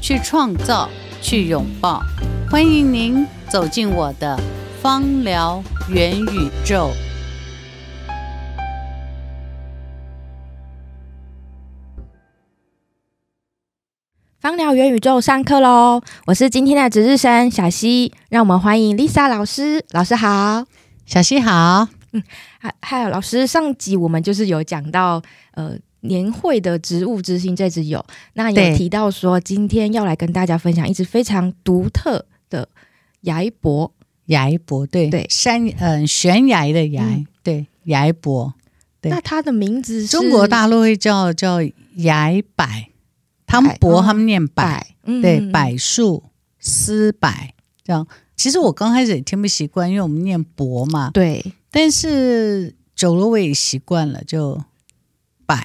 去创造，去拥抱，欢迎您走进我的芳疗元宇宙。芳疗元宇宙上课喽！我是今天的值日生小溪，让我们欢迎 Lisa 老师。老师好，小溪好。嗯，还还有老师，上集我们就是有讲到呃。年会的植物之星这支有，那也提到说今天要来跟大家分享一支非常独特的崖柏，崖柏对对。山嗯悬崖的崖、嗯、对崖柏，对。那它的名字是中国大陆会叫叫崖柏，他们柏他们念柏，嗯、对柏树丝柏这样。其实我刚开始也听不习惯，因为我们念柏嘛，对，但是久了我也习惯了，就柏。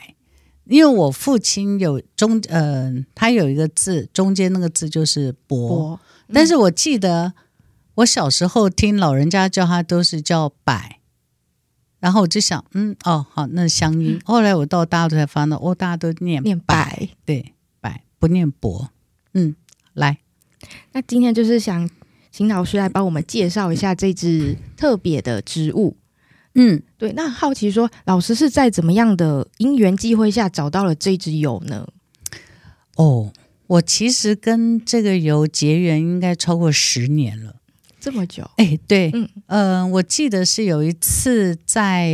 因为我父亲有中，嗯、呃，他有一个字，中间那个字就是“伯”，嗯、但是我记得我小时候听老人家叫他都是叫“柏”，然后我就想，嗯，哦，好，那是乡音。嗯、后来我到大陆才发现，哦，大家都念念柏，对，柏不念伯。嗯，来，那今天就是想请老师来帮我们介绍一下这支特别的植物。嗯，对，那好奇说，老师是在怎么样的因缘际会下找到了这支油呢？哦，我其实跟这个油结缘应该超过十年了，这么久？哎，对，嗯、呃，我记得是有一次在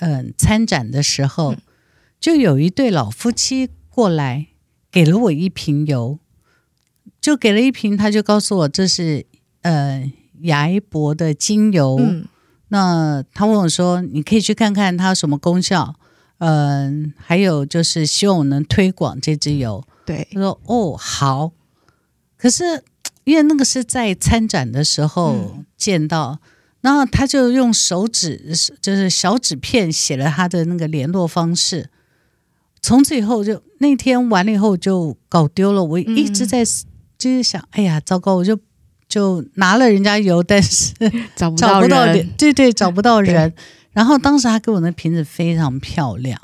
嗯、呃、参展的时候，嗯、就有一对老夫妻过来给了我一瓶油，就给了一瓶，他就告诉我这是呃崖柏的精油。嗯那他问我说：“你可以去看看它有什么功效，嗯，还有就是希望我能推广这支油。”对，他说：“哦，好。”可是因为那个是在参展的时候见到，嗯、然后他就用手指，就是小纸片写了他的那个联络方式。从此以后就，就那天完了以后就搞丢了。我一直在、嗯、就是想，哎呀，糟糕！我就。就拿了人家油，但是 找不到对对，找不到人。然后当时他给我的瓶子非常漂亮，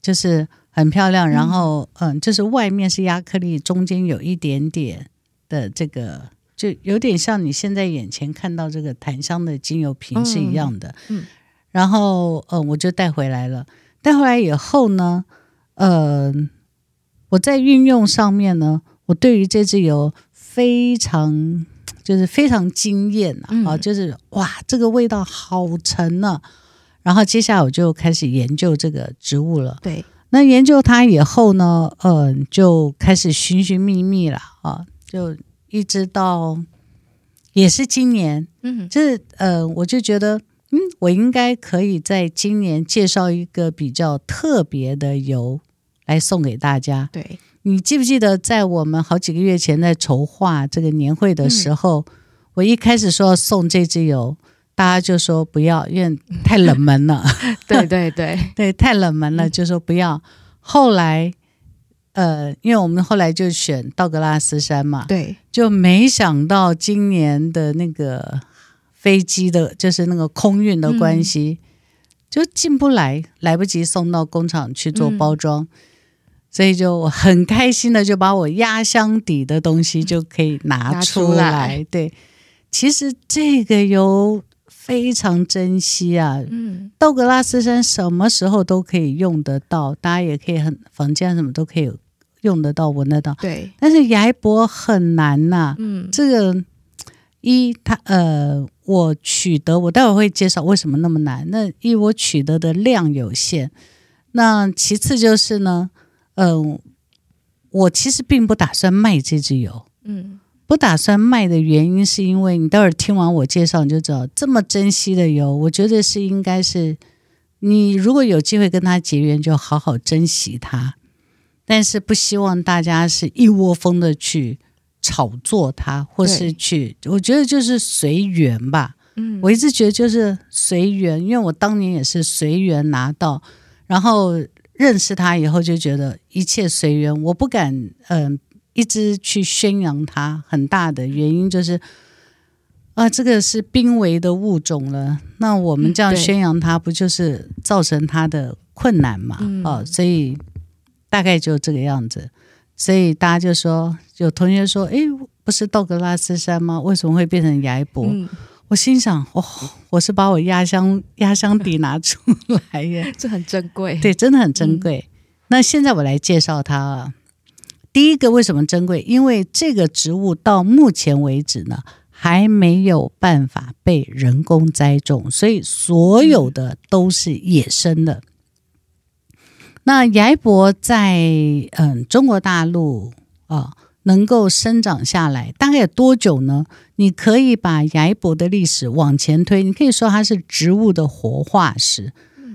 就是很漂亮。然后嗯，就是外面是亚克力，中间有一点点的这个，就有点像你现在眼前看到这个檀香的精油瓶是一样的。嗯，嗯然后嗯，我就带回来了。带回来以后呢，嗯，我在运用上面呢，我对于这支油非常。就是非常惊艳啊！嗯、就是哇，这个味道好沉呢、啊。然后接下来我就开始研究这个植物了。对，那研究它以后呢，嗯、呃，就开始寻寻觅觅了啊，就一直到也是今年，嗯，就是呃，我就觉得，嗯，我应该可以在今年介绍一个比较特别的油来送给大家。对。你记不记得，在我们好几个月前在筹划这个年会的时候，嗯、我一开始说要送这支油，大家就说不要，因为太冷门了。对对对 对，太冷门了，就说不要。后来，呃，因为我们后来就选道格拉斯山嘛，对，就没想到今年的那个飞机的，就是那个空运的关系，嗯、就进不来，来不及送到工厂去做包装。嗯所以就很开心的就把我压箱底的东西就可以拿出来。出来对，其实这个油非常珍惜啊。嗯，道格拉斯山什么时候都可以用得到，大家也可以很房间什么都可以用得到、闻得到。对，但是崖柏很难呐、啊。嗯，这个一它呃，我取得我待会会介绍为什么那么难。那一我取得的量有限，那其次就是呢。嗯、呃，我其实并不打算卖这支油。嗯，不打算卖的原因是因为你待会儿听完我介绍你就知道，这么珍惜的油，我觉得是应该是你如果有机会跟它结缘，就好好珍惜它。但是不希望大家是一窝蜂的去炒作它，或是去，我觉得就是随缘吧。嗯，我一直觉得就是随缘，因为我当年也是随缘拿到，然后认识他以后就觉得一切随缘，我不敢嗯、呃、一直去宣扬他。很大的原因就是啊，这个是濒危的物种了，那我们这样宣扬它，不就是造成它的困难嘛？嗯、哦，所以大概就这个样子。所以大家就说，有同学说，哎，不是道格拉斯山吗？为什么会变成崖柏？嗯我心想，哦，我是把我压箱压箱底拿出来耶，这很珍贵，对，真的很珍贵。嗯、那现在我来介绍它啊。第一个为什么珍贵？因为这个植物到目前为止呢，还没有办法被人工栽种，所以所有的都是野生的。嗯、那崖柏在嗯中国大陆啊。能够生长下来大概有多久呢？你可以把崖柏的历史往前推，你可以说它是植物的活化石。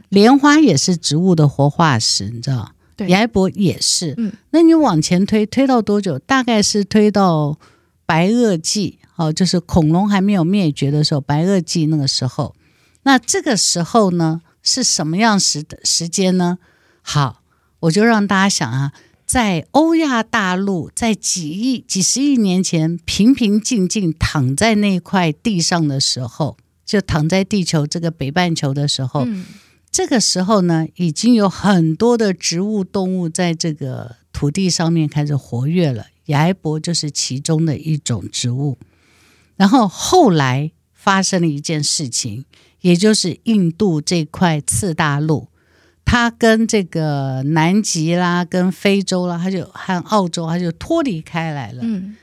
莲花也是植物的活化石，你知道？对，崖柏也是。嗯，那你往前推，推到多久？大概是推到白垩纪，哦，就是恐龙还没有灭绝的时候，白垩纪那个时候。那这个时候呢，是什么样时的时间呢？好，我就让大家想啊。在欧亚大陆，在几亿、几十亿年前，平平静静躺在那块地上的时候，就躺在地球这个北半球的时候，嗯、这个时候呢，已经有很多的植物、动物在这个土地上面开始活跃了。崖柏就是其中的一种植物。然后后来发生了一件事情，也就是印度这块次大陆。它跟这个南极啦，跟非洲啦，它就和澳洲，它就脱离开来了。嗯，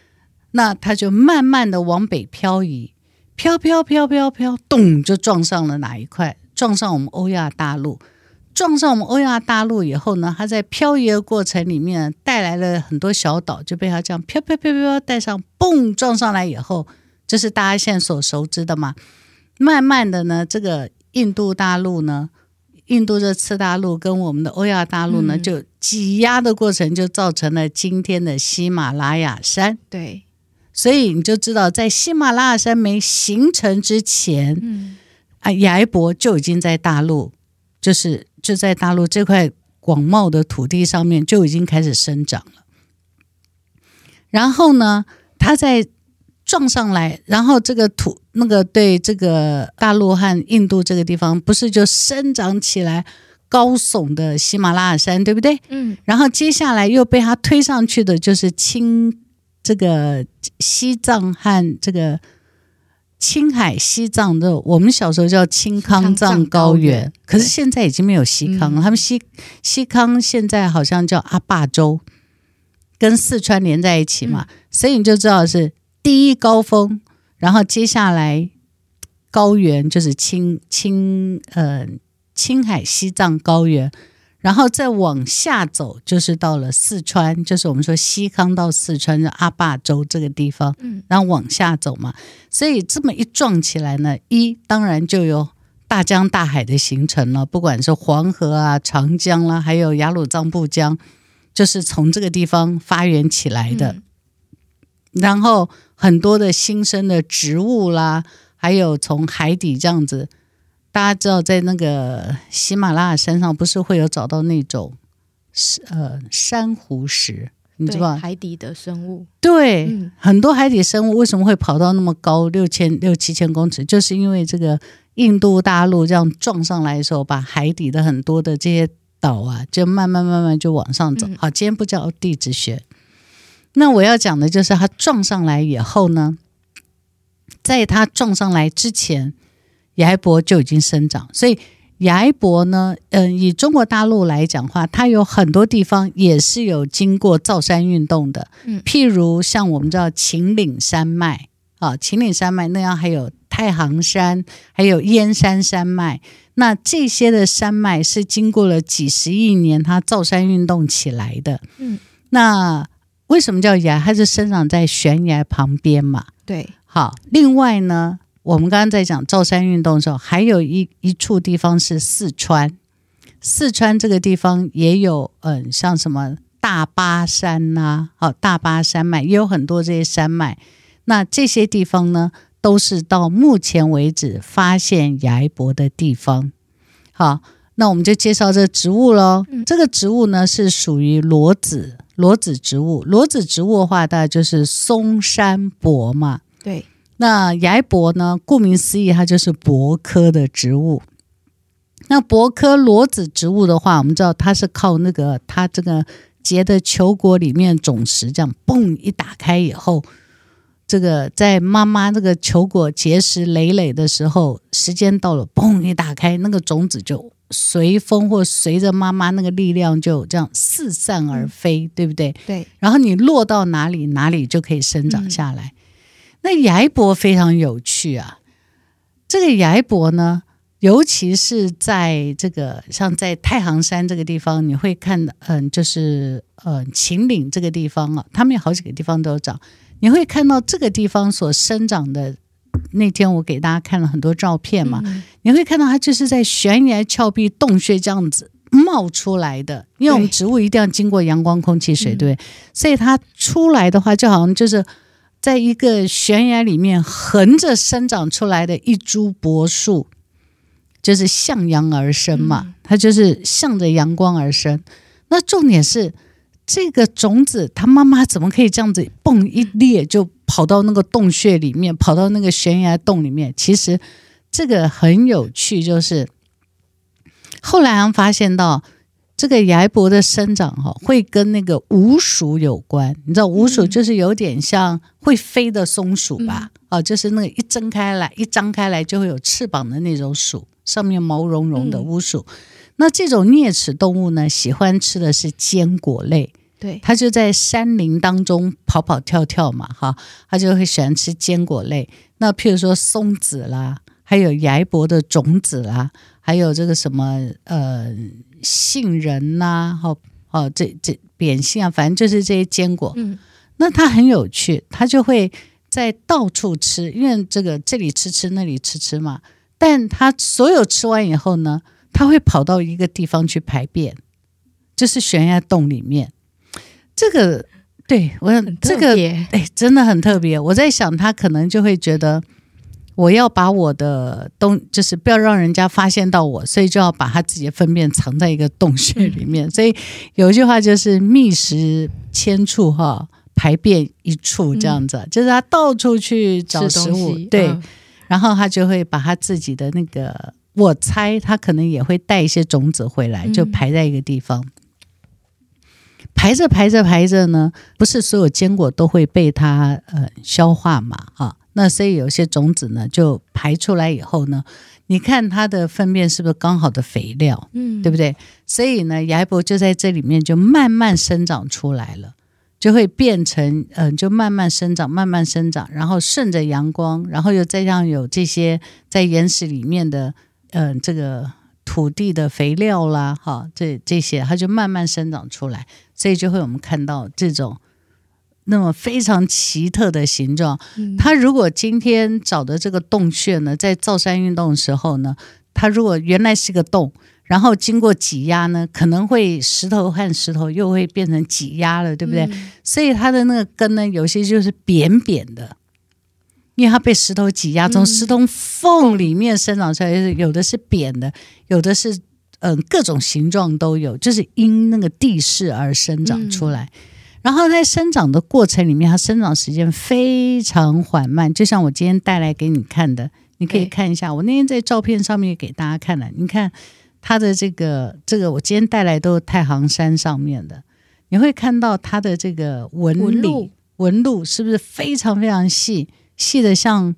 那它就慢慢的往北漂移，飘飘飘飘飘，咚，就撞上了哪一块？撞上我们欧亚大陆。撞上我们欧亚大陆以后呢，它在漂移的过程里面带来了很多小岛，就被它这样飘飘飘飘带上，嘣，撞上来以后，这是大家现在所熟知的嘛。慢慢的呢，这个印度大陆呢。印度这次大陆跟我们的欧亚大陆呢，就挤压的过程，就造成了今天的喜马拉雅山。对，所以你就知道，在喜马拉雅山没形成之前，嗯，啊，崖柏就已经在大陆，就是就在大陆这块广袤的土地上面就已经开始生长了。然后呢，它在。撞上来，然后这个土那个对这个大陆和印度这个地方，不是就生长起来高耸的喜马拉雅山，对不对？嗯。然后接下来又被它推上去的，就是青这个西藏和这个青海西藏的，我们小时候叫青康藏高原，可是现在已经没有西康了。嗯、他们西西康现在好像叫阿坝州，跟四川连在一起嘛，嗯、所以你就知道是。第一高峰，然后接下来高原就是青青呃青海西藏高原，然后再往下走就是到了四川，就是我们说西康到四川的阿坝州这个地方，嗯，然后往下走嘛，所以这么一撞起来呢，一当然就有大江大海的形成了，不管是黄河啊、长江啦、啊，还有雅鲁藏布江，就是从这个地方发源起来的，嗯、然后。很多的新生的植物啦，还有从海底这样子，大家知道，在那个喜马拉雅山上，不是会有找到那种呃珊瑚石，你知道吗？海底的生物。对，嗯、很多海底生物为什么会跑到那么高六千六七千公尺？就是因为这个印度大陆这样撞上来的时候，把海底的很多的这些岛啊，就慢慢慢慢就往上走。嗯、好，今天不讲地质学。那我要讲的就是，它撞上来以后呢，在它撞上来之前，崖柏就已经生长。所以崖柏呢，嗯，以中国大陆来讲的话，它有很多地方也是有经过造山运动的。嗯，譬如像我们知道秦岭山脉啊，秦岭山脉那样，还有太行山，还有燕山山脉。那这些的山脉是经过了几十亿年，它造山运动起来的。嗯，那。为什么叫崖？它是生长在悬崖旁边嘛。对，好。另外呢，我们刚刚在讲造山运动的时候，还有一一处地方是四川。四川这个地方也有，嗯，像什么大大巴山呐、啊，好大巴山脉也有很多这些山脉。那这些地方呢，都是到目前为止发现崖柏的地方。好，那我们就介绍这植物喽。嗯、这个植物呢是属于裸子裸子植物。裸子植物的话，大概就是松山柏嘛。对。那崖柏呢，顾名思义，它就是柏科的植物。那柏科裸子植物的话，我们知道它是靠那个它这个结的球果里面种实这样嘣一打开以后。这个在妈妈这个球果结实累累的时候，时间到了，嘣一打开，那个种子就随风或随着妈妈那个力量就这样四散而飞，嗯、对不对？对。然后你落到哪里，哪里就可以生长下来。嗯、那崖柏非常有趣啊，这个崖柏呢，尤其是在这个像在太行山这个地方，你会看到，嗯，就是嗯秦岭这个地方啊，他们有好几个地方都有长。你会看到这个地方所生长的，那天我给大家看了很多照片嘛，嗯、你会看到它就是在悬崖峭壁洞穴这样子冒出来的，因为我们植物一定要经过阳光、空气、水，对，对，所以它出来的话，就好像就是在一个悬崖里面横着生长出来的一株柏树，就是向阳而生嘛，它就是向着阳光而生。那重点是。这个种子，它妈妈怎么可以这样子蹦一裂就跑到那个洞穴里面，跑到那个悬崖洞里面？其实这个很有趣，就是后来还发现到这个崖柏的生长哈，会跟那个鼯鼠有关。你知道鼯鼠就是有点像会飞的松鼠吧？哦，就是那个一睁开来，一张开来就会有翅膀的那种鼠，上面毛茸茸的鼯鼠。那这种啮齿动物呢，喜欢吃的是坚果类。对，他就在山林当中跑跑跳跳嘛，哈，他就会喜欢吃坚果类。那譬如说松子啦，还有崖柏的种子啦，还有这个什么呃杏仁呐，好哦，这这扁杏啊，反正就是这些坚果。嗯，那他很有趣，他就会在到处吃，因为这个这里吃吃，那里吃吃嘛。但他所有吃完以后呢，他会跑到一个地方去排便，就是悬崖洞里面。这个对我这个哎，真的很特别。我在想，他可能就会觉得，我要把我的东，就是不要让人家发现到我，所以就要把他自己的粪便藏在一个洞穴里面。所以有一句话就是“觅食千处，哈，排便一处”这样子，就是他到处去找食物，对，然后他就会把他自己的那个，我猜他可能也会带一些种子回来，就排在一个地方。排着排着排着呢，不是所有坚果都会被它呃消化嘛，啊，那所以有些种子呢就排出来以后呢，你看它的粪便是不是刚好的肥料，嗯，对不对？所以呢，崖柏就在这里面就慢慢生长出来了，就会变成嗯、呃，就慢慢生长，慢慢生长，然后顺着阳光，然后又再让有这些在岩石里面的嗯、呃、这个。土地的肥料啦，哈，这这些它就慢慢生长出来，所以就会我们看到这种那么非常奇特的形状。嗯、它如果今天找的这个洞穴呢，在造山运动的时候呢，它如果原来是个洞，然后经过挤压呢，可能会石头和石头又会变成挤压了，对不对？嗯、所以它的那个根呢，有些就是扁扁的。因为它被石头挤压，从石头缝里面生长出来，嗯、有的是扁的，有的是嗯、呃、各种形状都有，就是因那个地势而生长出来。嗯、然后在生长的过程里面，它生长时间非常缓慢，就像我今天带来给你看的，你可以看一下。我那天在照片上面给大家看了，你看它的这个这个，我今天带来都是太行山上面的，你会看到它的这个纹理纹路是不是非常非常细？细的像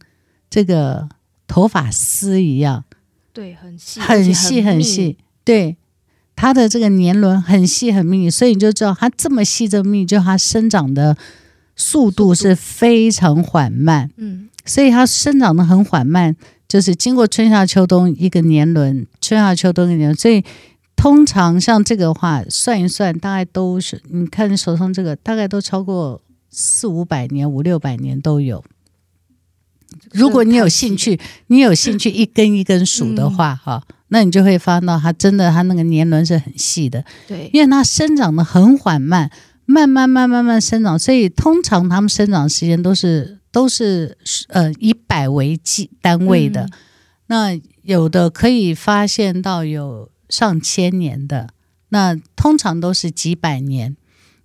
这个头发丝一样，对，很细，很细很细。对，它的这个年轮很细很密，所以你就知道它这么细这么密，就它生长的速度是非常缓慢。嗯，所以它生长的很缓慢，就是经过春夏秋冬一个年轮，春夏秋冬一个年轮。所以通常像这个的话，算一算，大概都是你看你手上这个，大概都超过四五百年、五六百年都有。如果你有兴趣，你有兴趣一根一根数的话，哈、嗯，那你就会发现到它真的它那个年轮是很细的，对，因为它生长的很缓慢，慢慢慢慢慢生长，所以通常它们生长时间都是都是呃以百为计单位的，嗯、那有的可以发现到有上千年的，那通常都是几百年。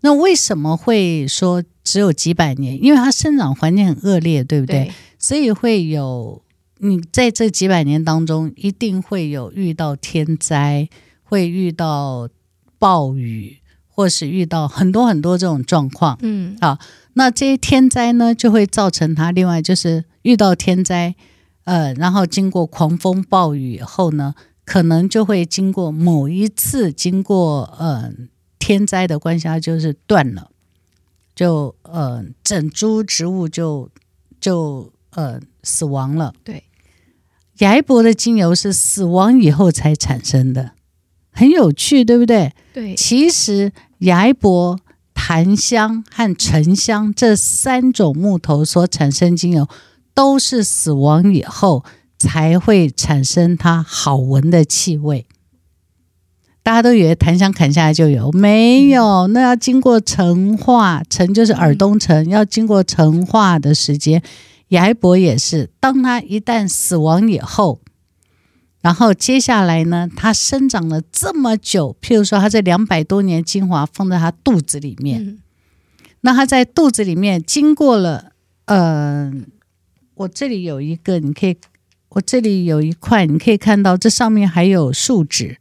那为什么会说只有几百年？因为它生长环境很恶劣，对不对？对，所以会有你在这几百年当中，一定会有遇到天灾，会遇到暴雨，或是遇到很多很多这种状况。嗯，好，那这些天灾呢，就会造成它另外就是遇到天灾，呃，然后经过狂风暴雨以后呢，可能就会经过某一次经过呃。天灾的关系，它就是断了，就呃，整株植物就就呃死亡了。对，崖柏的精油是死亡以后才产生的，很有趣，对不对？对，其实崖柏、檀香和沉香这三种木头所产生精油，都是死亡以后才会产生它好闻的气味。大家都以为檀香砍下来就有，没有，那要经过陈化，陈就是耳东陈，要经过陈化的时间。崖柏也是，当他一旦死亡以后，然后接下来呢，他生长了这么久，譬如说他这两百多年精华放在他肚子里面，那他在肚子里面经过了，呃，我这里有一个，你可以，我这里有一块，你可以看到这上面还有树脂。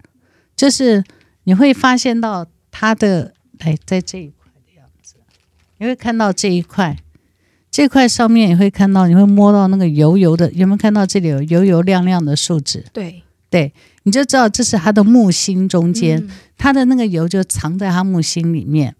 就是你会发现到它的，哎，在这一块的样子，你会看到这一块，这块上面你会看到，你会摸到那个油油的，有没有看到这里有油油亮亮的树脂？对对，你就知道这是它的木心中间，嗯、它的那个油就藏在它木心里面。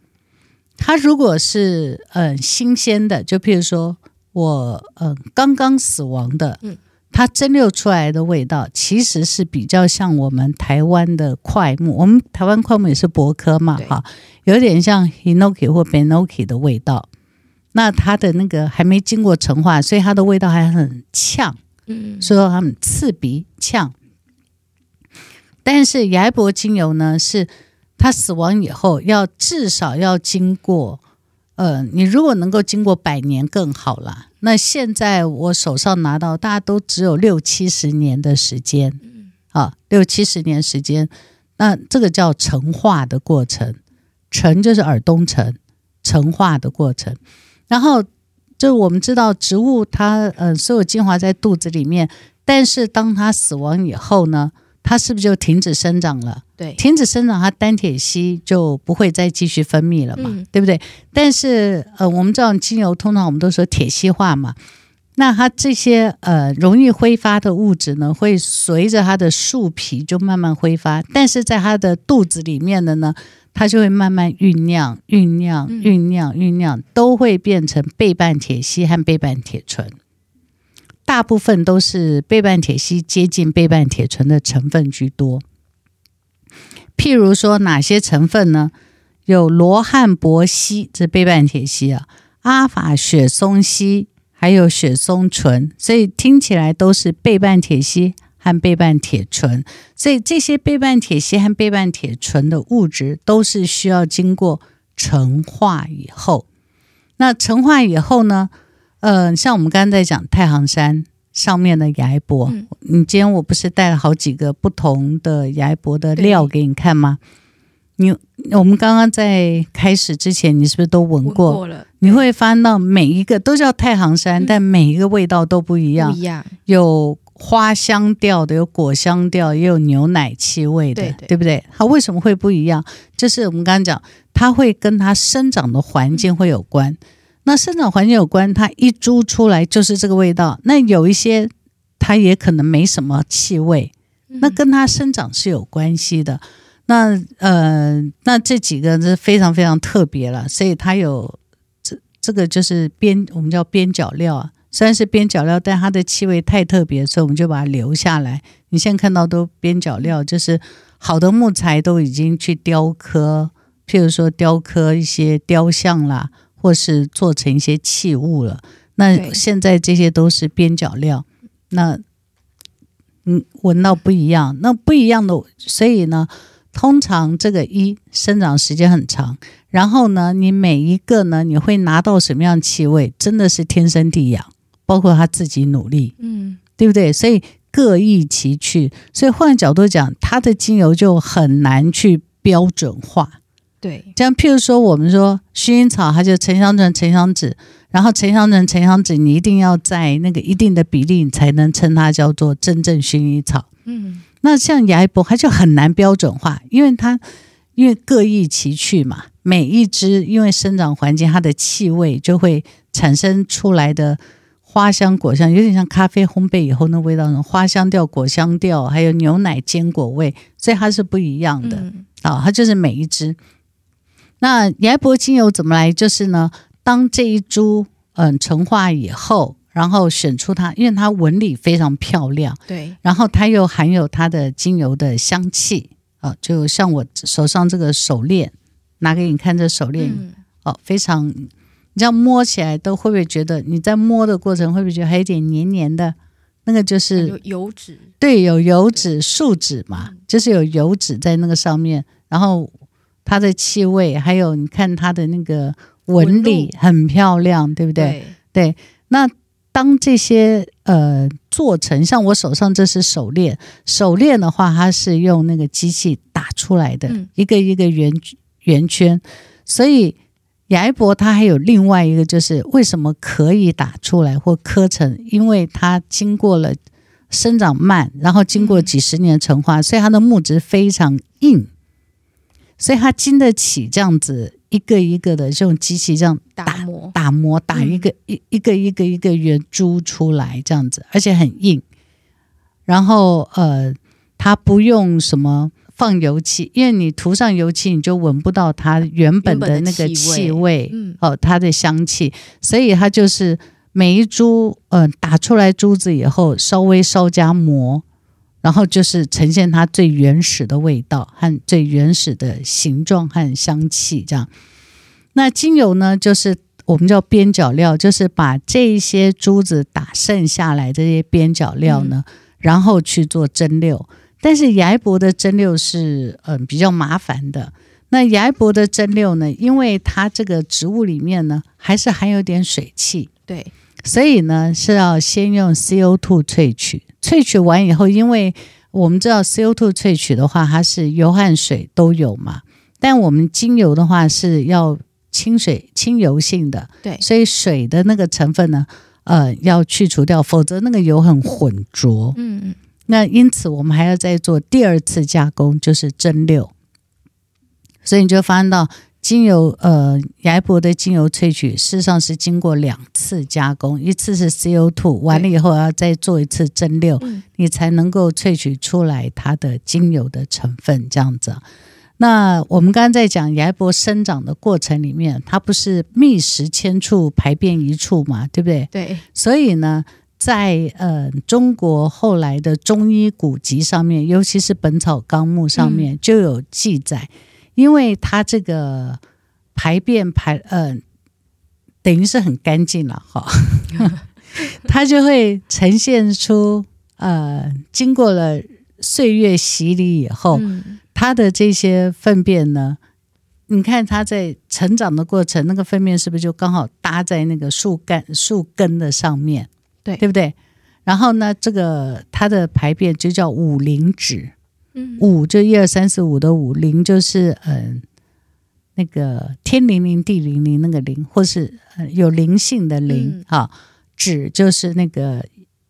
它如果是嗯、呃、新鲜的，就譬如说我嗯、呃、刚刚死亡的，嗯。它蒸馏出来的味道，其实是比较像我们台湾的块木。我们台湾块木也是柏科嘛，哈，有点像 Hinoki 或 Benoki 的味道。那它的那个还没经过陈化，所以它的味道还很呛，嗯，所以说它很刺鼻呛。但是崖柏精油呢，是它死亡以后要至少要经过。呃，你如果能够经过百年更好了。那现在我手上拿到，大家都只有六七十年的时间，啊，六七十年时间。那这个叫陈化的过程，陈就是耳东陈，陈化的过程。然后就我们知道，植物它呃所有精华在肚子里面，但是当它死亡以后呢？它是不是就停止生长了？对，停止生长，它单铁烯就不会再继续分泌了嘛，嗯、对不对？但是呃，我们知道精油通常我们都说铁烯化嘛，那它这些呃容易挥发的物质呢，会随着它的树皮就慢慢挥发，但是在它的肚子里面的呢，它就会慢慢酝酿、酝酿、酝酿、酝酿，都会变成倍半铁烯和倍半铁醇。大部分都是倍半铁烯接近倍半铁醇的成分居多。譬如说哪些成分呢？有罗汉柏烯，这是倍半铁烯啊；阿法雪松烯，还有雪松醇，所以听起来都是倍半铁烯和倍半铁醇。所以这些倍半铁烯和倍半铁醇的物质都是需要经过陈化以后。那陈化以后呢？嗯、呃，像我们刚刚在讲太行山上面的崖柏，嗯、你今天我不是带了好几个不同的崖柏的料给你看吗？你我们刚刚在开始之前，你是不是都闻过？闻过了。你会发现到每一个都叫太行山，嗯、但每一个味道都不一样。不一样。有花香调的，有果香调，也有牛奶气味的，对，对，对不对？它为什么会不一样？就是我们刚刚讲，它会跟它生长的环境会有关。嗯那生长环境有关，它一株出来就是这个味道。那有一些它也可能没什么气味，那跟它生长是有关系的。那呃，那这几个是非常非常特别了，所以它有这这个就是边我们叫边角料啊，虽然是边角料，但它的气味太特别，所以我们就把它留下来。你现在看到都边角料，就是好的木材都已经去雕刻，譬如说雕刻一些雕像啦。或是做成一些器物了，那现在这些都是边角料。那嗯，闻到不一样。那不一样的，所以呢，通常这个一生长时间很长，然后呢，你每一个呢，你会拿到什么样气味，真的是天生地养，包括他自己努力，嗯，对不对？所以各异其趣。所以换个角度讲，它的精油就很难去标准化。对，这样譬如说，我们说薰衣草，它就沉香醇、沉香酯，然后沉香醇、沉香酯，你一定要在那个一定的比例，你才能称它叫做真正薰衣草。嗯，那像雅伊伯，它就很难标准化，因为它因为各异其趣嘛，每一只因为生长环境，它的气味就会产生出来的花香、果香，有点像咖啡烘焙以后那味道，花香调、果香调，还有牛奶、坚果味，所以它是不一样的。啊、嗯，它就是每一支。那雅伊伯精油怎么来？就是呢，当这一株嗯成化以后，然后选出它，因为它纹理非常漂亮，对，然后它又含有它的精油的香气啊，就像我手上这个手链，拿给你看，这手链、嗯、哦，非常，你这样摸起来都会不会觉得你在摸的过程会不会觉得还有点黏黏的？那个就是有油脂，对，有油脂树脂嘛，就是有油脂在那个上面，然后。它的气味，还有你看它的那个纹理很漂亮，对不对？对。对，那当这些呃做成，像我手上这是手链，手链的话，它是用那个机器打出来的，嗯、一个一个圆圆圈。所以雅伊伯它还有另外一个，就是为什么可以打出来或磕成？因为它经过了生长慢，然后经过几十年陈化，嗯、所以它的木质非常硬。所以它经得起这样子一个一个的这种机器这样打打磨打磨打一个一一个一个一个圆珠出来这样子，而且很硬。然后呃，它不用什么放油漆，因为你涂上油漆，你就闻不到它原本的那个气味，嗯，哦，它的香气。所以它就是每一株呃打出来珠子以后，稍微稍加磨。然后就是呈现它最原始的味道和最原始的形状和香气，这样。那精油呢，就是我们叫边角料，就是把这些珠子打剩下来这些边角料呢，嗯、然后去做蒸馏。但是雅伊伯的蒸馏是嗯、呃、比较麻烦的。那雅伊伯的蒸馏呢，因为它这个植物里面呢还是含有点水汽，对，所以呢是要先用 CO2 萃取。萃取完以后，因为我们知道 CO2 萃取的话，它是油和水都有嘛。但我们精油的话是要清水、清油性的，对，所以水的那个成分呢，呃，要去除掉，否则那个油很浑浊。嗯嗯。那因此我们还要再做第二次加工，就是蒸馏。所以你就发现到。精油，呃，崖柏的精油萃取，事实上是经过两次加工，一次是 CO2，完了以后要再做一次蒸馏，你才能够萃取出来它的精油的成分，这样子。那我们刚刚在讲崖柏生长的过程里面，它不是觅食千处，排便一处嘛，对不对？对。所以呢，在呃中国后来的中医古籍上面，尤其是《本草纲目》上面、嗯、就有记载。因为它这个排便排，呃，等于是很干净了哈，它就会呈现出，呃，经过了岁月洗礼以后，嗯、它的这些粪便呢，你看它在成长的过程，那个粪便是不是就刚好搭在那个树干、树根的上面？对，对不对？然后呢，这个它的排便就叫五灵脂。五就一二三四五的五，灵就是嗯、呃、那个天灵灵地灵灵那个灵，或是有灵性的灵哈。脂、嗯、就是那个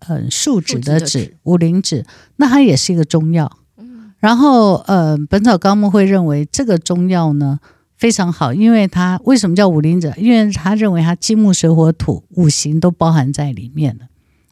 嗯、呃、树脂的脂，五灵脂，那它也是一个中药。嗯、然后呃，《本草纲目》会认为这个中药呢非常好，因为他为什么叫五灵者？因为他认为他金木水火土五行都包含在里面了。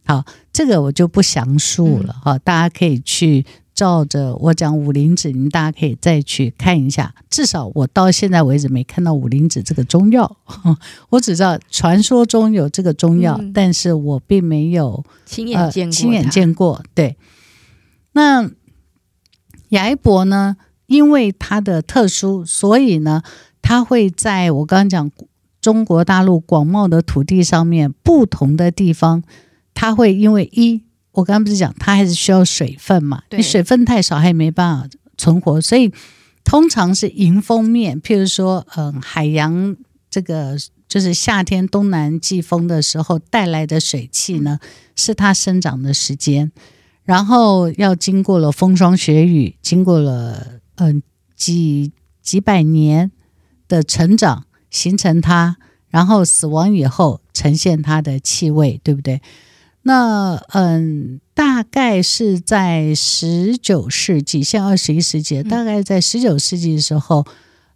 好，这个我就不详述了哈，嗯、大家可以去。照着我讲五灵子，你们大家可以再去看一下。至少我到现在为止没看到五灵子这个中药，我只知道传说中有这个中药，嗯、但是我并没有亲眼见过、呃。亲眼见过，对。那雅伊伯呢？因为它的特殊，所以呢，它会在我刚刚讲中国大陆广袤的土地上面，不同的地方，它会因为一。我刚刚不是讲它还是需要水分嘛？你水分太少，它也没办法存活，所以通常是迎风面，譬如说，嗯，海洋这个就是夏天东南季风的时候带来的水汽呢，是它生长的时间，然后要经过了风霜雪雨，经过了嗯几几百年的成长，形成它，然后死亡以后呈现它的气味，对不对？那嗯，大概是在十九世纪，现在二十一世纪，大概在十九世纪的时候，嗯、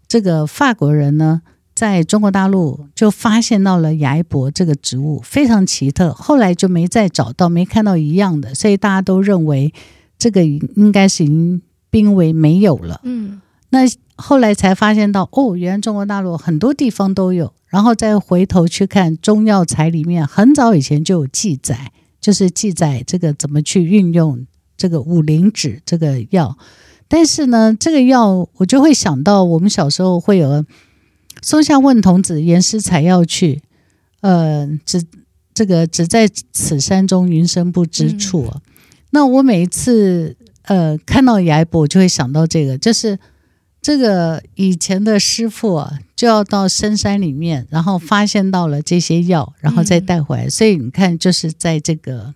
这个法国人呢，在中国大陆就发现到了亚一柏这个植物，非常奇特，后来就没再找到，没看到一样的，所以大家都认为这个应该是已经濒危没有了。嗯，那后来才发现到，哦，原来中国大陆很多地方都有。然后再回头去看中药材里面，很早以前就有记载，就是记载这个怎么去运用这个五灵脂这个药。但是呢，这个药我就会想到我们小时候会有“松下问童子，言师采药去”，呃，只这个只在此山中，云深不知处啊。嗯、那我每一次呃看到亚一柏，我就会想到这个，就是。这个以前的师傅啊，就要到深山里面，然后发现到了这些药，然后再带回来。嗯、所以你看，就是在这个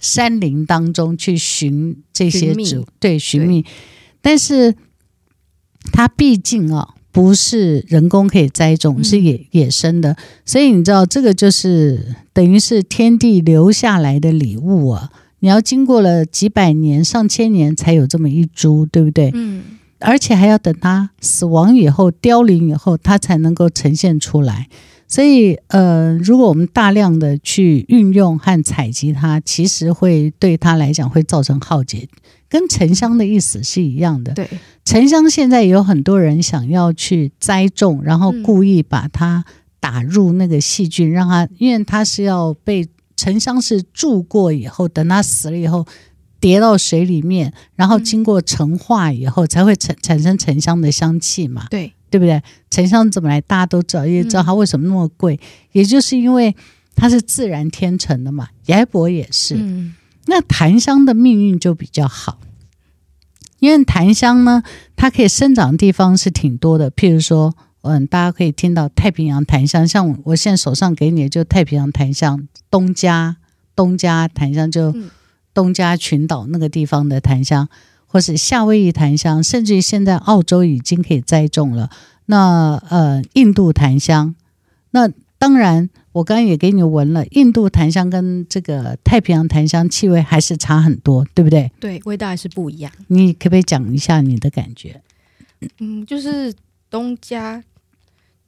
山林当中去寻这些植物，对，寻觅。但是它毕竟啊，不是人工可以栽种，嗯、是野野生的。所以你知道，这个就是等于是天地留下来的礼物啊！你要经过了几百年、上千年，才有这么一株，对不对？嗯。而且还要等它死亡以后、凋零以后，它才能够呈现出来。所以，呃，如果我们大量的去运用和采集它，其实会对它来讲会造成浩劫，跟沉香的意思是一样的。对，沉香现在也有很多人想要去栽种，然后故意把它打入那个细菌，让它，因为它是要被沉香是住过以后，等它死了以后。跌到水里面，然后经过陈化以后，才会产产生沉香的香气嘛？对，对不对？沉香怎么来？大家都知道，也知道它为什么那么贵，嗯、也就是因为它是自然天成的嘛。崖柏也是。嗯、那檀香的命运就比较好，因为檀香呢，它可以生长的地方是挺多的。譬如说，嗯，大家可以听到太平洋檀香，像我现在手上给你的就太平洋檀香，东加东加檀香就。嗯东加群岛那个地方的檀香，或是夏威夷檀香，甚至于现在澳洲已经可以栽种了。那呃，印度檀香，那当然我刚刚也给你闻了，印度檀香跟这个太平洋檀香气味还是差很多，对不对？对，味道还是不一样。你可不可以讲一下你的感觉？嗯，就是东加，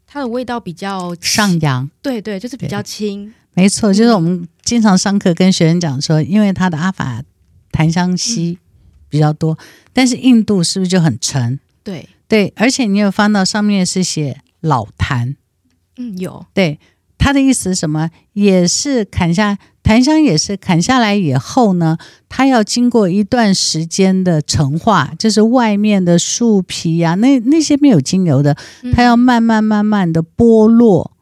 它的味道比较上扬，对对，就是比较轻。没错，就是我们经常上课跟学生讲说，因为它的阿法檀香烯比较多，但是印度是不是就很沉？对对，而且你有翻到上面是写老檀，嗯，有。对，它的意思是什么？也是砍下檀香，也是砍下来以后呢，它要经过一段时间的陈化，就是外面的树皮呀、啊，那那些没有精油的，它要慢慢慢慢的剥落。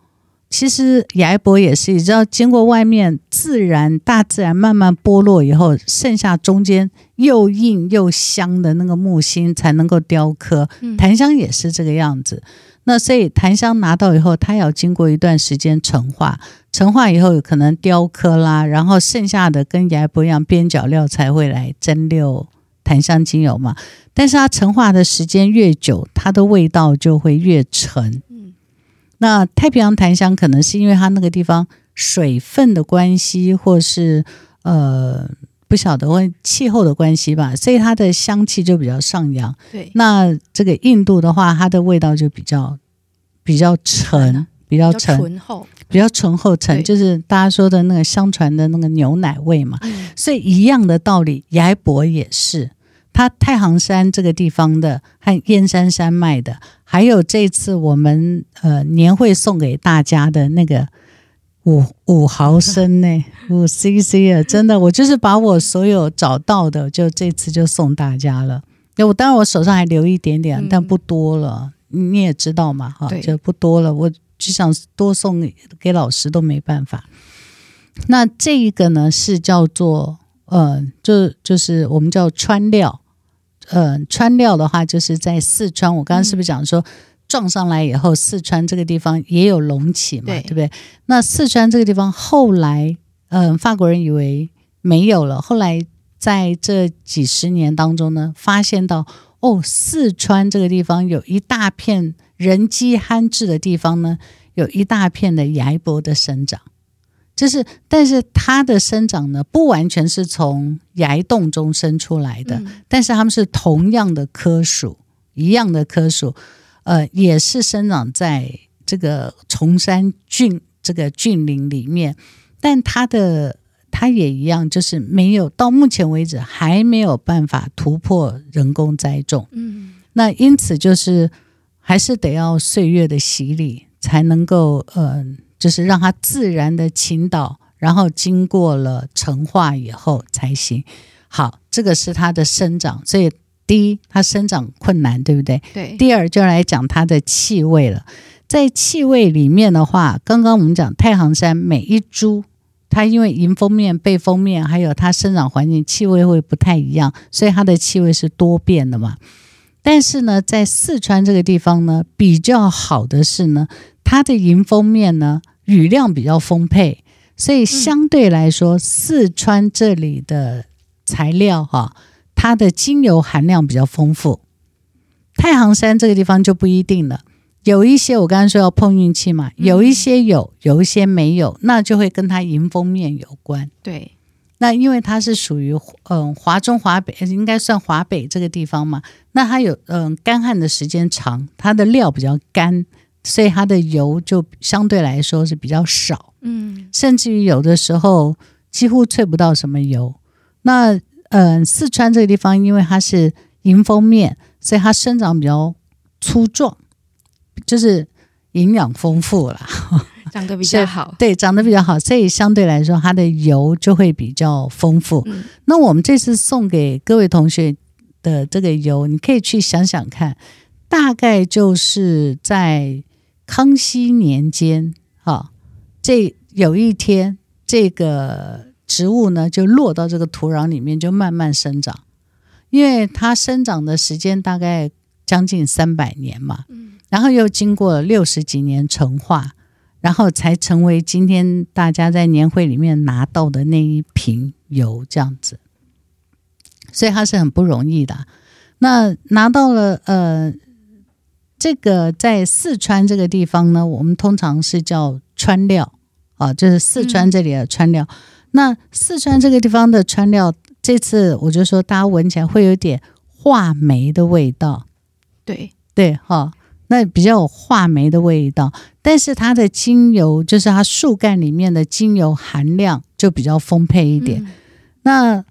其实亚一柏也是，你知道，经过外面自然、大自然慢慢剥落以后，剩下中间又硬又香的那个木心才能够雕刻。檀香也是这个样子。那所以檀香拿到以后，它要经过一段时间陈化，陈化以后有可能雕刻啦，然后剩下的跟亚一柏一样边角料才会来蒸馏檀香精油嘛。但是它陈化的时间越久，它的味道就会越沉。那太平洋檀香可能是因为它那个地方水分的关系，或是呃不晓得问气候的关系吧，所以它的香气就比较上扬。对，那这个印度的话，它的味道就比较比较沉，比较沉，比较醇厚，比较醇厚沉，就是大家说的那个相传的那个牛奶味嘛。嗯、所以一样的道理，崖柏也是。它太行山这个地方的和燕山山脉的，还有这次我们呃年会送给大家的那个五五毫升呢，五 CC 啊，真的，我就是把我所有找到的，就这次就送大家了。那我当然我手上还留一点点，但不多了，嗯、你也知道嘛，哈，就不多了。我就想多送给老师都没办法。那这一个呢是叫做。呃，就就是我们叫川料，呃，川料的话就是在四川。我刚刚是不是讲说、嗯、撞上来以后，四川这个地方也有隆起嘛，对，对不对？那四川这个地方后来，嗯、呃，法国人以为没有了，后来在这几十年当中呢，发现到哦，四川这个地方有一大片人迹罕至的地方呢，有一大片的崖柏的生长。就是，但是它的生长呢，不完全是从崖洞中生出来的，嗯、但是它们是同样的科属，一样的科属，呃，也是生长在这个崇山峻这个峻岭里面，但它的它也一样，就是没有到目前为止还没有办法突破人工栽种，嗯，那因此就是还是得要岁月的洗礼才能够，呃。就是让它自然的倾倒，然后经过了成化以后才行。好，这个是它的生长。所以第一，它生长困难，对不对？对。第二，就来讲它的气味了。在气味里面的话，刚刚我们讲太行山每一株，它因为迎风面、背风面，还有它生长环境，气味会不太一样，所以它的气味是多变的嘛。但是呢，在四川这个地方呢，比较好的是呢，它的迎风面呢。雨量比较丰沛，所以相对来说，嗯、四川这里的材料哈、啊，它的精油含量比较丰富。太行山这个地方就不一定了，有一些我刚才说要碰运气嘛，有一些有，有一些没有，那就会跟它迎风面有关。对，那因为它是属于嗯华中华北，应该算华北这个地方嘛，那它有嗯干旱的时间长，它的料比较干。所以它的油就相对来说是比较少，嗯，甚至于有的时候几乎萃不到什么油。那嗯、呃，四川这个地方因为它是迎风面，所以它生长比较粗壮，就是营养丰富了，长得比较好。对，长得比较好，所以相对来说它的油就会比较丰富。嗯、那我们这次送给各位同学的这个油，你可以去想想看，大概就是在。康熙年间，哈、哦，这有一天，这个植物呢就落到这个土壤里面，就慢慢生长，因为它生长的时间大概将近三百年嘛，嗯，然后又经过了六十几年陈化，然后才成为今天大家在年会里面拿到的那一瓶油这样子，所以它是很不容易的。那拿到了，呃。这个在四川这个地方呢，我们通常是叫川料啊，就是四川这里的川料。嗯、那四川这个地方的川料，这次我就说大家闻起来会有点话梅的味道，对对哈，那比较有话梅的味道，但是它的精油，就是它树干里面的精油含量就比较丰沛一点。嗯、那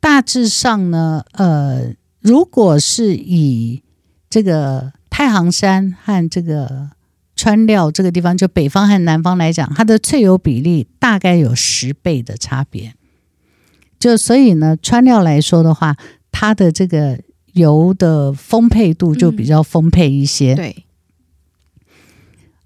大致上呢，呃，如果是以这个。太行山和这个川料这个地方，就北方和南方来讲，它的萃油比例大概有十倍的差别。就所以呢，川料来说的话，它的这个油的丰沛度就比较丰沛一些。嗯、对，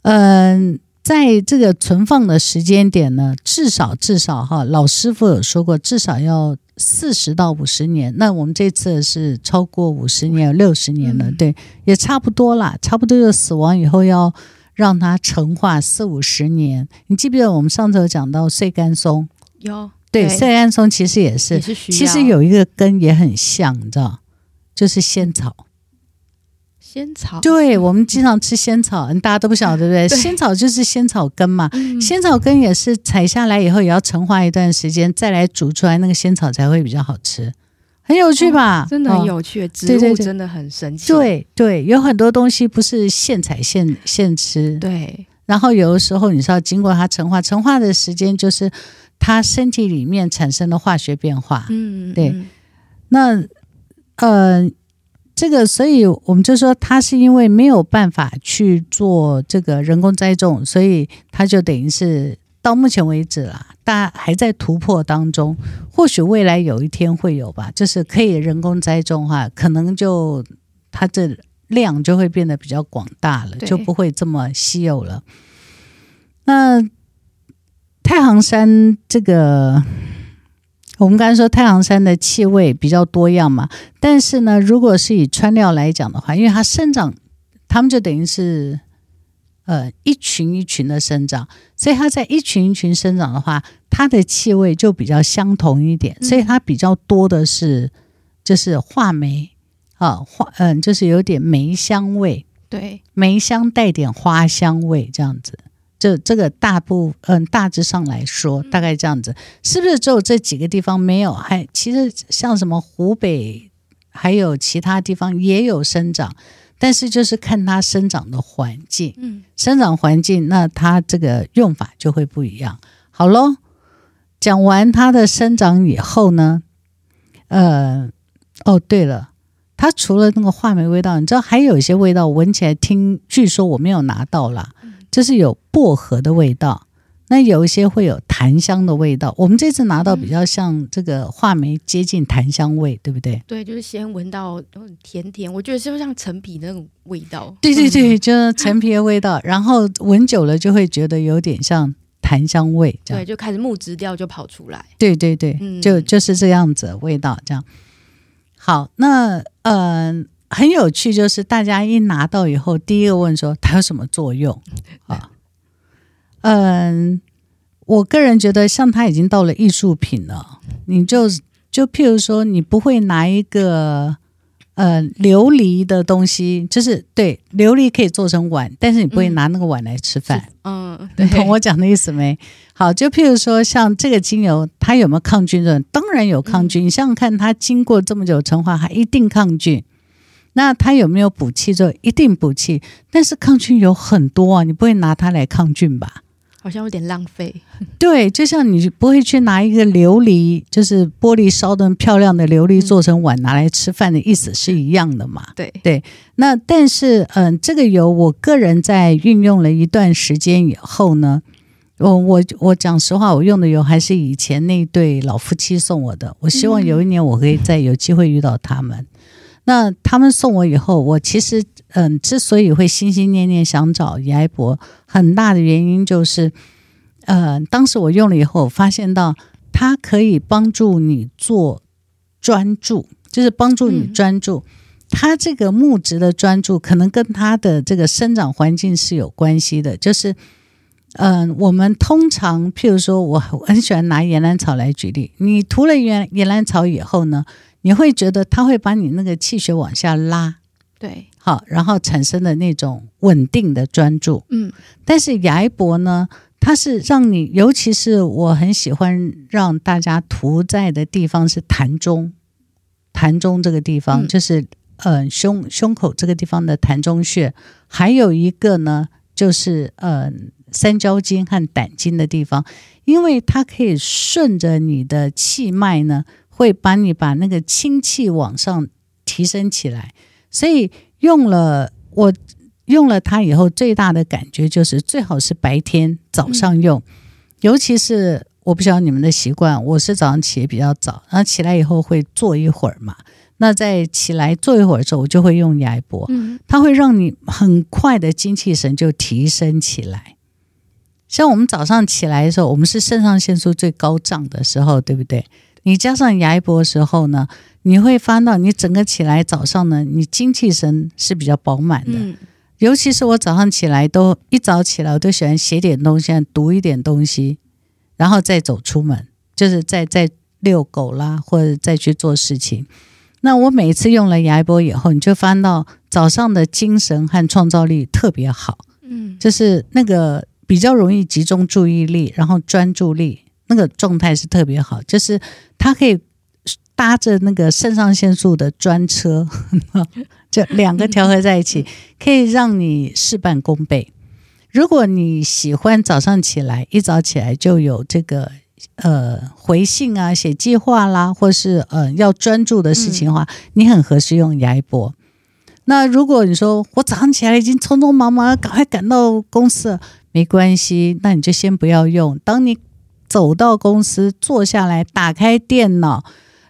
嗯。在这个存放的时间点呢，至少至少哈，老师傅有说过，至少要四十到五十年。那我们这次是超过五十年，有六十年了，嗯、对，也差不多啦，差不多就死亡以后要让它陈化四五十年。你记不记得我们上次有讲到碎干松？有，对，碎干松其实也是，也是其实有一个根也很像，你知道，就是仙草。仙草，对，我们经常吃仙草，大家都不晓得对不对？对，仙草就是仙草根嘛，嗯、仙草根也是采下来以后也要陈化一段时间，再来煮出来那个仙草才会比较好吃，很有趣吧？哦、真的很有趣，哦、植物真的很神奇。对对，有很多东西不是现采现现吃，对。然后有的时候你是要经过它陈化，陈化的时间就是它身体里面产生的化学变化。嗯，对。那呃。这个，所以我们就说，它是因为没有办法去做这个人工栽种，所以它就等于是到目前为止啦，大家还在突破当中。或许未来有一天会有吧，就是可以人工栽种哈，可能就它这量就会变得比较广大了，就不会这么稀有了。那太行山这个我们刚才说太行山的气味比较多样嘛，但是呢，如果是以川料来讲的话，因为它生长，它们就等于是呃一群一群的生长，所以它在一群一群生长的话，它的气味就比较相同一点，所以它比较多的是就是话梅啊，花嗯，就是有点梅香味，对，梅香带点花香味这样子。就这个大部嗯，大致上来说，大概这样子，是不是只有这几个地方没有？还其实像什么湖北，还有其他地方也有生长，但是就是看它生长的环境，嗯，生长环境，那它这个用法就会不一样。好喽，讲完它的生长以后呢，呃，哦，对了，它除了那个话梅味道，你知道还有一些味道，闻起来听，据说我没有拿到啦。就是有薄荷的味道，那有一些会有檀香的味道。我们这次拿到比较像这个话梅，接近檀香味，对不对？对，就是先闻到甜甜，我觉得就像陈皮那种味道。对对对，就是陈皮的味道，然后闻久了就会觉得有点像檀香味，这样。对，就开始木质调就跑出来。对对对，嗯、就就是这样子的味道，这样。好，那嗯。呃很有趣，就是大家一拿到以后，第一个问说它有什么作用啊？嗯，我个人觉得，像它已经到了艺术品了，你就就譬如说，你不会拿一个呃琉璃的东西，就是对琉璃可以做成碗，但是你不会拿那个碗来吃饭。嗯，你懂我讲的意思没？好，就譬如说，像这个精油，它有没有抗菌的？当然有抗菌。嗯、你想想看，它经过这么久陈化，还一定抗菌。那它有没有补气？就一定补气，但是抗菌有很多啊，你不会拿它来抗菌吧？好像有点浪费。对，就像你不会去拿一个琉璃，就是玻璃烧的漂亮的琉璃做成碗拿来吃饭的意思是一样的嘛？对对。那但是，嗯，这个油我个人在运用了一段时间以后呢，我我我讲实话，我用的油还是以前那对老夫妻送我的。我希望有一年我可以再有机会遇到他们。嗯那他们送我以后，我其实嗯，之所以会心心念念想找雅博，很大的原因就是，呃，当时我用了以后，发现到它可以帮助你做专注，就是帮助你专注。它这个木质的专注，可能跟它的这个生长环境是有关系的。就是，嗯，我们通常譬如说，我很喜欢拿岩兰草来举例，你涂了岩岩兰草以后呢，你会觉得它会把你那个气血往下拉，对，好，然后产生的那种稳定的专注，嗯，但是雅埃博呢，它是让你，尤其是我很喜欢让大家涂在的地方是膻中，膻中这个地方、嗯、就是嗯、呃、胸胸口这个地方的膻中穴，还有一个呢就是嗯、呃、三焦经和胆经的地方，因为它可以顺着你的气脉呢。会把你把那个氢气往上提升起来，所以用了我用了它以后，最大的感觉就是最好是白天早上用，嗯、尤其是我不晓得你们的习惯，我是早上起得比较早，然后起来以后会坐一会儿嘛，那在起来坐一会儿的时候，我就会用牙波，嗯，它会让你很快的精气神就提升起来。像我们早上起来的时候，我们是肾上腺素最高涨的时候，对不对？你加上牙一博的时候呢，你会发到你整个起来早上呢，你精气神是比较饱满的。嗯、尤其是我早上起来都一早起来，我都喜欢写点东西，读一点东西，然后再走出门，就是再再遛狗啦，或者再去做事情。那我每次用了雅博以后，你就发到早上的精神和创造力特别好。嗯，就是那个比较容易集中注意力，然后专注力。那个状态是特别好，就是它可以搭着那个肾上腺素的专车，就两个调和在一起，可以让你事半功倍。如果你喜欢早上起来一早起来就有这个呃回信啊、写计划啦，或是呃要专注的事情的话，嗯、你很合适用牙一博。那如果你说我早上起来已经匆匆忙忙赶快赶到公司，没关系，那你就先不要用。当你走到公司坐下来，打开电脑，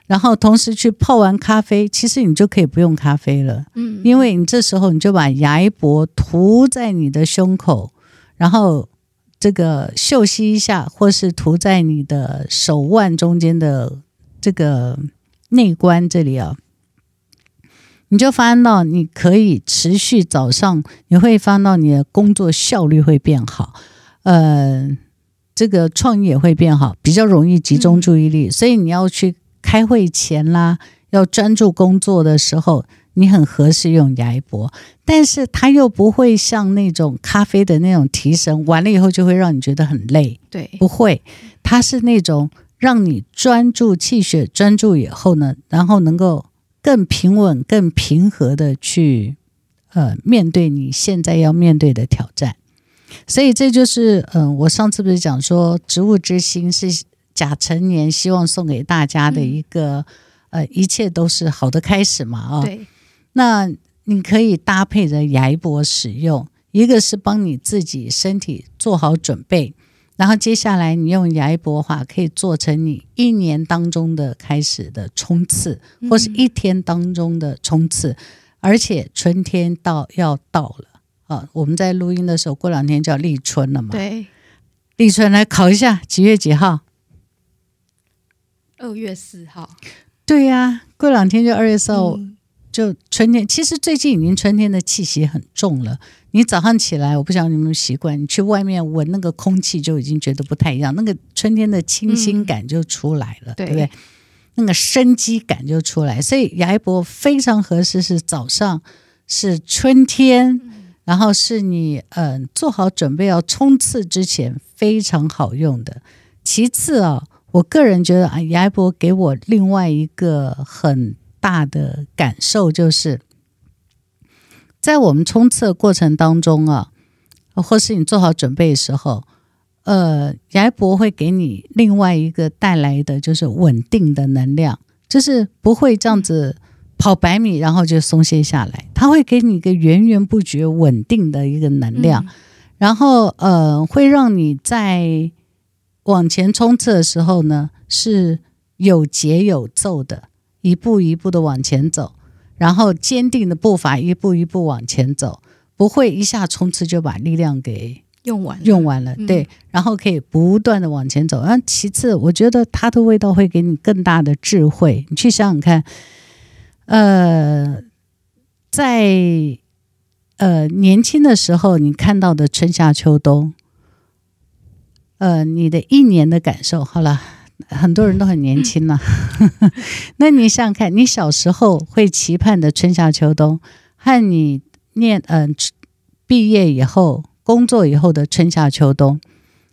然后同时去泡完咖啡，其实你就可以不用咖啡了。嗯，因为你这时候你就把牙一薄涂在你的胸口，然后这个嗅吸一下，或是涂在你的手腕中间的这个内关这里啊，你就发现到你可以持续早上，你会发现到你的工作效率会变好，呃，这个创意也会变好，比较容易集中注意力。嗯、所以你要去开会前啦，要专注工作的时候。你很合适用牙一博，但是它又不会像那种咖啡的那种提神，完了以后就会让你觉得很累。对，不会，它是那种让你专注气血专注以后呢，然后能够更平稳、更平和的去呃面对你现在要面对的挑战。所以这就是嗯、呃，我上次不是讲说植物之心是甲辰年希望送给大家的一个、嗯、呃，一切都是好的开始嘛啊。对。那你可以搭配着亚伊博使用，一个是帮你自己身体做好准备，然后接下来你用亚伊博的话，可以做成你一年当中的开始的冲刺，或是一天当中的冲刺，嗯、而且春天到要到了啊！我们在录音的时候，过两天就要立春了嘛。对，立春来考一下几月几号？二月四号。对呀、啊，过两天就二月四号。嗯就春天，其实最近已经春天的气息很重了。你早上起来，我不晓得你们习惯，你去外面闻那个空气就已经觉得不太一样，那个春天的清新感就出来了，嗯、对不对？那个生机感就出来。所以牙一博非常合适，是早上，是春天，然后是你嗯、做好准备要冲刺之前非常好用的。其次啊，我个人觉得啊，亚伊博给我另外一个很。大的感受就是，在我们冲刺的过程当中啊，或是你做好准备的时候，呃，亚伊博会给你另外一个带来的就是稳定的能量，就是不会这样子跑百米然后就松懈下来，它会给你一个源源不绝稳定的一个能量，然后呃，会让你在往前冲刺的时候呢是有节有奏的。一步一步的往前走，然后坚定的步伐，一步一步往前走，不会一下冲刺就把力量给用完用完了。对，然后可以不断的往前走。然后其次，我觉得它的味道会给你更大的智慧。你去想想看，呃，在呃年轻的时候，你看到的春夏秋冬，呃，你的一年的感受，好了。很多人都很年轻了，那你想想看，你小时候会期盼的春夏秋冬，和你念嗯、呃、毕业以后工作以后的春夏秋冬，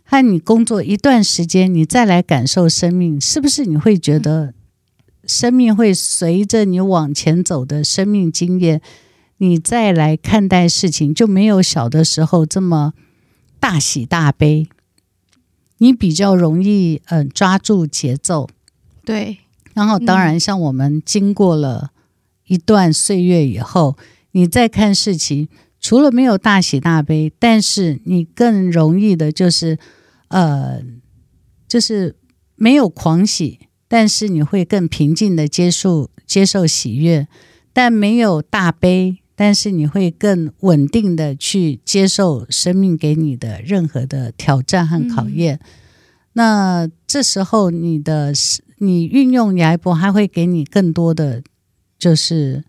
和你工作一段时间，你再来感受生命，是不是你会觉得生命会随着你往前走的生命经验，你再来看待事情，就没有小的时候这么大喜大悲。你比较容易嗯、呃、抓住节奏，对。然后当然，像我们经过了一段岁月以后，嗯、你再看事情，除了没有大喜大悲，但是你更容易的就是呃，就是没有狂喜，但是你会更平静的接受接受喜悦，但没有大悲。但是你会更稳定的去接受生命给你的任何的挑战和考验。嗯、那这时候你的你运用亚伊博，还会给你更多的，就是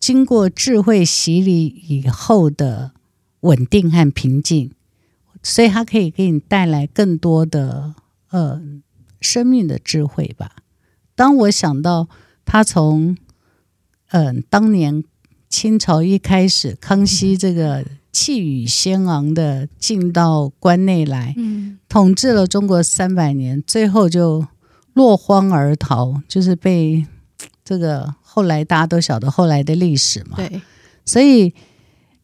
经过智慧洗礼以后的稳定和平静，所以它可以给你带来更多的呃生命的智慧吧。当我想到他从嗯、呃、当年。清朝一开始，康熙这个气宇轩昂的进到关内来，嗯、统治了中国三百年，最后就落荒而逃，就是被这个后来大家都晓得后来的历史嘛。对，所以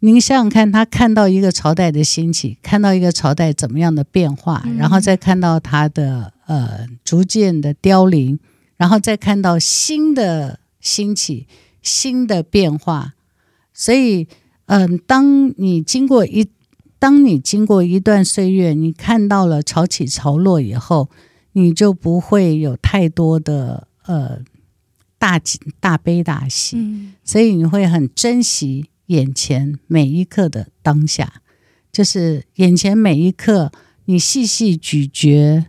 您想想看，他看到一个朝代的兴起，看到一个朝代怎么样的变化，嗯、然后再看到他的呃逐渐的凋零，然后再看到新的兴起。新的变化，所以，嗯，当你经过一，当你经过一段岁月，你看到了潮起潮落以后，你就不会有太多的呃大喜大悲大喜，所以你会很珍惜眼前每一刻的当下，就是眼前每一刻，你细细咀嚼，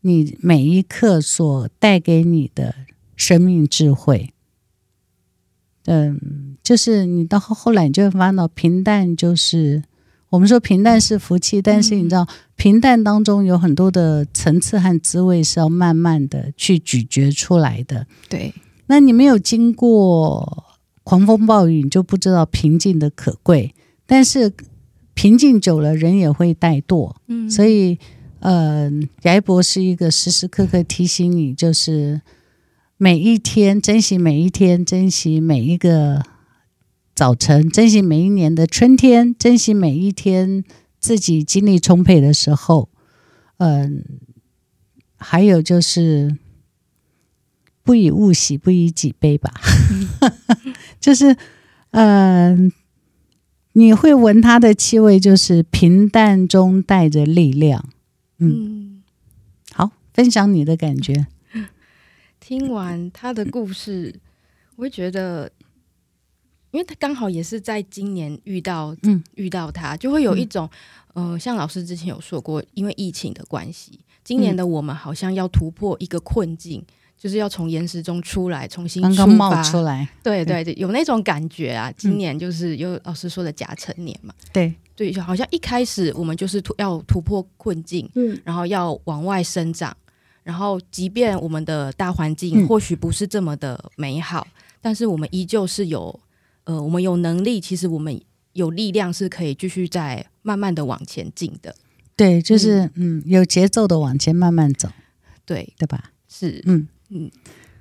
你每一刻所带给你的生命智慧。嗯，就是你到后来，你就会发现到平淡就是我们说平淡是福气，但是你知道，平淡当中有很多的层次和滋味是要慢慢的去咀嚼出来的。对，那你没有经过狂风暴雨，你就不知道平静的可贵。但是平静久了，人也会怠惰。嗯，所以，嗯，雅一伯是一个时时刻刻提醒你，就是。每一天，珍惜每一天，珍惜每一个早晨，珍惜每一年的春天，珍惜每一天自己精力充沛的时候。嗯，还有就是不以物喜，不以己悲吧。就是，嗯，你会闻它的气味，就是平淡中带着力量。嗯，好，分享你的感觉。听完他的故事，我会觉得，因为他刚好也是在今年遇到，嗯，遇到他，就会有一种，嗯、呃，像老师之前有说过，因为疫情的关系，今年的我们好像要突破一个困境，嗯、就是要从岩石中出来，重新出发，刚刚冒出来，对对。对，有那种感觉啊。今年就是有老师说的甲辰年嘛，对对，就好像一开始我们就是突要突破困境，嗯，然后要往外生长。然后，即便我们的大环境或许不是这么的美好，嗯、但是我们依旧是有，呃，我们有能力，其实我们有力量是可以继续在慢慢的往前进的。对，就是嗯，嗯，有节奏的往前慢慢走，对对吧？是，嗯嗯。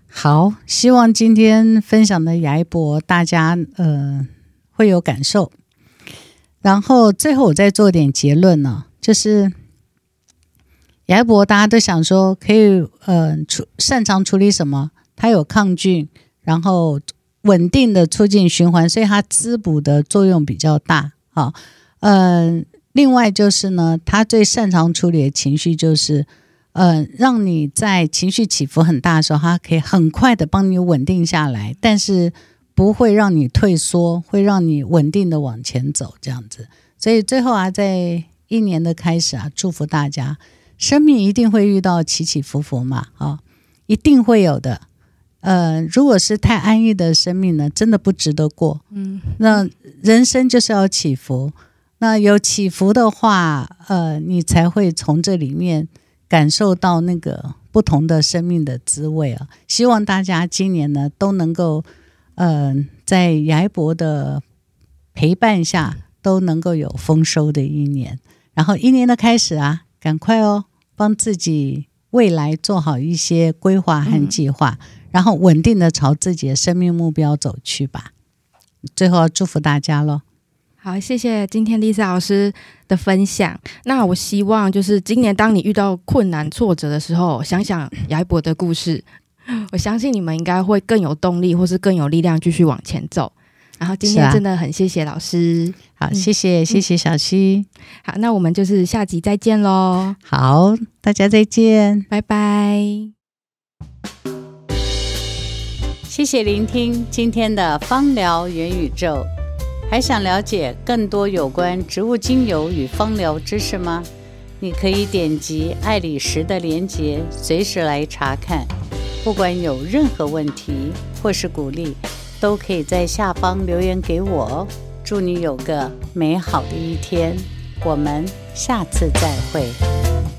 好，希望今天分享的牙一博大家呃会有感受。然后最后我再做点结论呢，就是。雅一伯，大家都想说可以，呃，处擅长处理什么？它有抗菌，然后稳定的促进循环，所以它滋补的作用比较大。好，嗯、另外就是呢，它最擅长处理的情绪就是，嗯、呃，让你在情绪起伏很大的时候，它可以很快的帮你稳定下来，但是不会让你退缩，会让你稳定的往前走，这样子。所以最后啊，在一年的开始啊，祝福大家。生命一定会遇到起起伏伏嘛，啊、哦，一定会有的。呃，如果是太安逸的生命呢，真的不值得过。嗯，那人生就是要起伏，那有起伏的话，呃，你才会从这里面感受到那个不同的生命的滋味啊。希望大家今年呢都能够，呃，在雅一伯的陪伴下，都能够有丰收的一年。然后一年的开始啊。赶快哦，帮自己未来做好一些规划和计划，嗯、然后稳定的朝自己的生命目标走去吧。最后祝福大家喽！好，谢谢今天 Lisa 老师的分享。那我希望就是今年当你遇到困难挫折的时候，想想雅一伯的故事，我相信你们应该会更有动力，或是更有力量继续往前走。然后今天真的很谢谢老师，啊、好，谢谢、嗯、谢谢小溪，好，那我们就是下集再见喽，好，大家再见，拜拜，谢谢聆听今天的芳疗元宇宙，还想了解更多有关植物精油与芳疗知识吗？你可以点击爱理石的连接，随时来查看，不管有任何问题或是鼓励。都可以在下方留言给我哦。祝你有个美好的一天，我们下次再会。